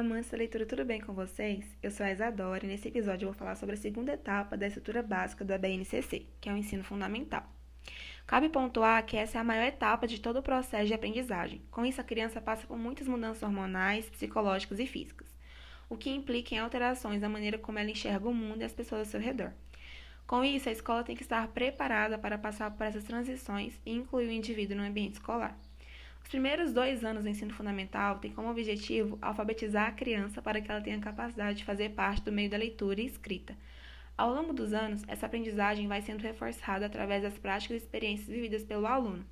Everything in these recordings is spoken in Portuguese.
amantes da leitura, tudo bem com vocês? Eu sou a Isadora e nesse episódio eu vou falar sobre a segunda etapa da estrutura básica da BNCC, que é o ensino fundamental. Cabe pontuar que essa é a maior etapa de todo o processo de aprendizagem. Com isso, a criança passa por muitas mudanças hormonais, psicológicas e físicas, o que implica em alterações na maneira como ela enxerga o mundo e as pessoas ao seu redor. Com isso, a escola tem que estar preparada para passar por essas transições e incluir o indivíduo no ambiente escolar. Os primeiros dois anos do ensino fundamental têm como objetivo alfabetizar a criança para que ela tenha capacidade de fazer parte do meio da leitura e escrita. Ao longo dos anos, essa aprendizagem vai sendo reforçada através das práticas e experiências vividas pelo aluno.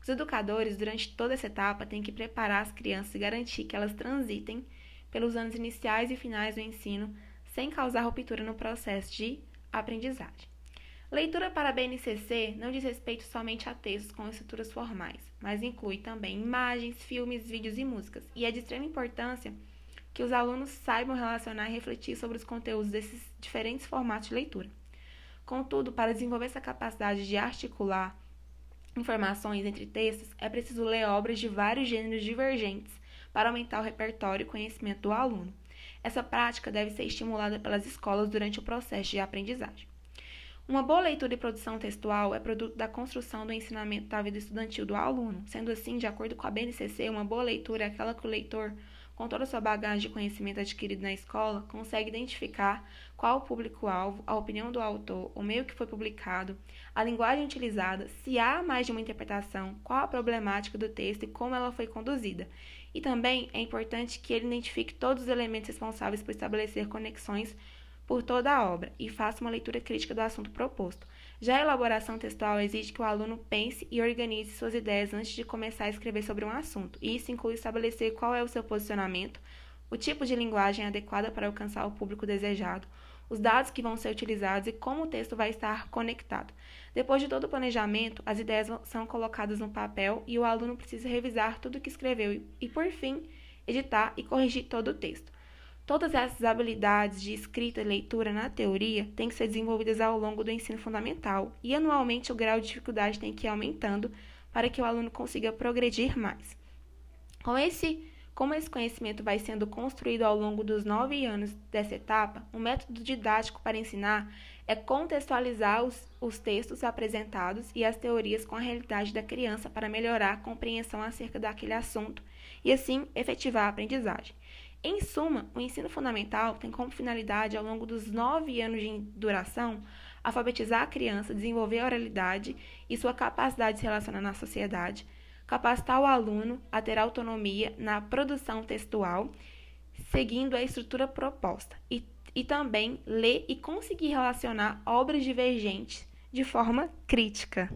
Os educadores, durante toda essa etapa, têm que preparar as crianças e garantir que elas transitem pelos anos iniciais e finais do ensino sem causar ruptura no processo de aprendizagem. Leitura para a BNCC não diz respeito somente a textos com estruturas formais, mas inclui também imagens, filmes, vídeos e músicas, e é de extrema importância que os alunos saibam relacionar e refletir sobre os conteúdos desses diferentes formatos de leitura. Contudo, para desenvolver essa capacidade de articular informações entre textos, é preciso ler obras de vários gêneros divergentes para aumentar o repertório e conhecimento do aluno. Essa prática deve ser estimulada pelas escolas durante o processo de aprendizagem. Uma boa leitura e produção textual é produto da construção do ensinamento da vida estudantil do aluno. Sendo assim, de acordo com a BNCC, uma boa leitura é aquela que o leitor, com toda a sua bagagem de conhecimento adquirido na escola, consegue identificar qual o público-alvo, a opinião do autor, o meio que foi publicado, a linguagem utilizada, se há mais de uma interpretação, qual a problemática do texto e como ela foi conduzida. E também é importante que ele identifique todos os elementos responsáveis por estabelecer conexões por toda a obra e faça uma leitura crítica do assunto proposto. Já a elaboração textual exige que o aluno pense e organize suas ideias antes de começar a escrever sobre um assunto. E isso inclui estabelecer qual é o seu posicionamento, o tipo de linguagem adequada para alcançar o público desejado, os dados que vão ser utilizados e como o texto vai estar conectado. Depois de todo o planejamento, as ideias são colocadas no papel e o aluno precisa revisar tudo o que escreveu e, por fim, editar e corrigir todo o texto. Todas essas habilidades de escrita e leitura na teoria têm que ser desenvolvidas ao longo do ensino fundamental e anualmente o grau de dificuldade tem que ir aumentando para que o aluno consiga progredir mais. Com esse, como esse conhecimento vai sendo construído ao longo dos nove anos dessa etapa, um método didático para ensinar é contextualizar os, os textos apresentados e as teorias com a realidade da criança para melhorar a compreensão acerca daquele assunto e assim efetivar a aprendizagem. Em suma, o ensino fundamental tem como finalidade, ao longo dos nove anos de duração, alfabetizar a criança, desenvolver a oralidade e sua capacidade de se relacionar na sociedade, capacitar o aluno a ter autonomia na produção textual, seguindo a estrutura proposta, e, e também ler e conseguir relacionar obras divergentes de forma crítica.